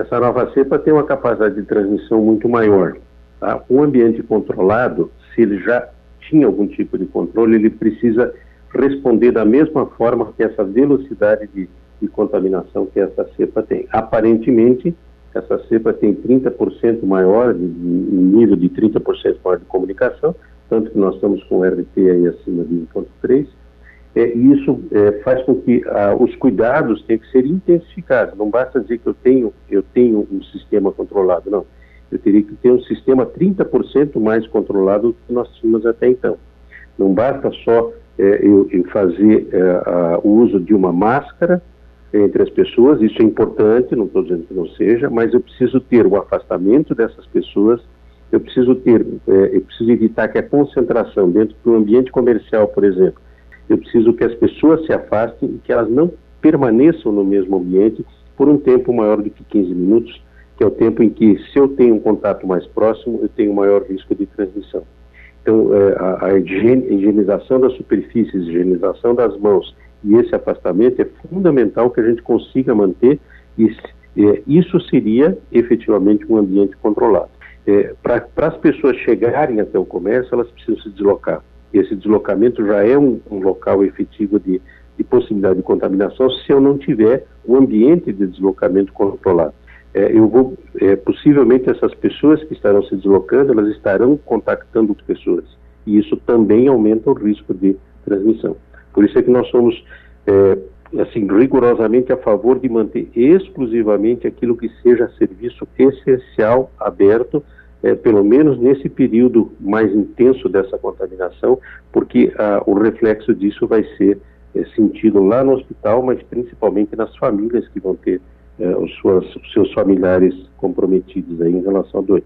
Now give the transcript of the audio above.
essa nova cepa tem uma capacidade de transmissão muito maior. Tá? Um ambiente controlado, se ele já tinha algum tipo de controle, ele precisa responder da mesma forma que essa velocidade de, de contaminação que essa cepa tem. Aparentemente, essa cepa tem 30% maior, de, de, nível de 30% maior de comunicação, tanto que nós estamos com o RT aí acima de 1.3, é, isso é, faz com que ah, os cuidados tenham que ser intensificados. Não basta dizer que eu tenho, eu tenho um sistema controlado, não. Eu teria que ter um sistema 30% mais controlado do que nós tínhamos até então. Não basta só é, eu, eu, fazer é, a, o uso de uma máscara entre as pessoas, isso é importante, não estou dizendo que não seja, mas eu preciso ter o afastamento dessas pessoas, eu preciso ter, é, eu preciso evitar que a concentração dentro do ambiente comercial, por exemplo, eu preciso que as pessoas se afastem e que elas não permaneçam no mesmo ambiente por um tempo maior do que 15 minutos, que é o tempo em que, se eu tenho um contato mais próximo, eu tenho maior risco de transmissão. Então, é, a, a higienização das superfícies, higienização das mãos e esse afastamento é fundamental que a gente consiga manter e é, isso seria efetivamente um ambiente controlado. É, Para as pessoas chegarem até o comércio, elas precisam se deslocar esse deslocamento já é um, um local efetivo de, de, possibilidade de contaminação se eu não tiver um ambiente de deslocamento controlado. É, eu vou, é, possivelmente essas pessoas que estarão se deslocando, elas estarão contactando pessoas e isso também aumenta o risco de transmissão. Por isso é que nós somos é, assim rigorosamente a favor de manter exclusivamente aquilo que seja serviço essencial aberto é, pelo menos nesse período mais intenso dessa contaminação, porque ah, o reflexo disso vai ser é, sentido lá no hospital, mas principalmente nas famílias que vão ter é, os, suas, os seus familiares comprometidos aí em relação à doença.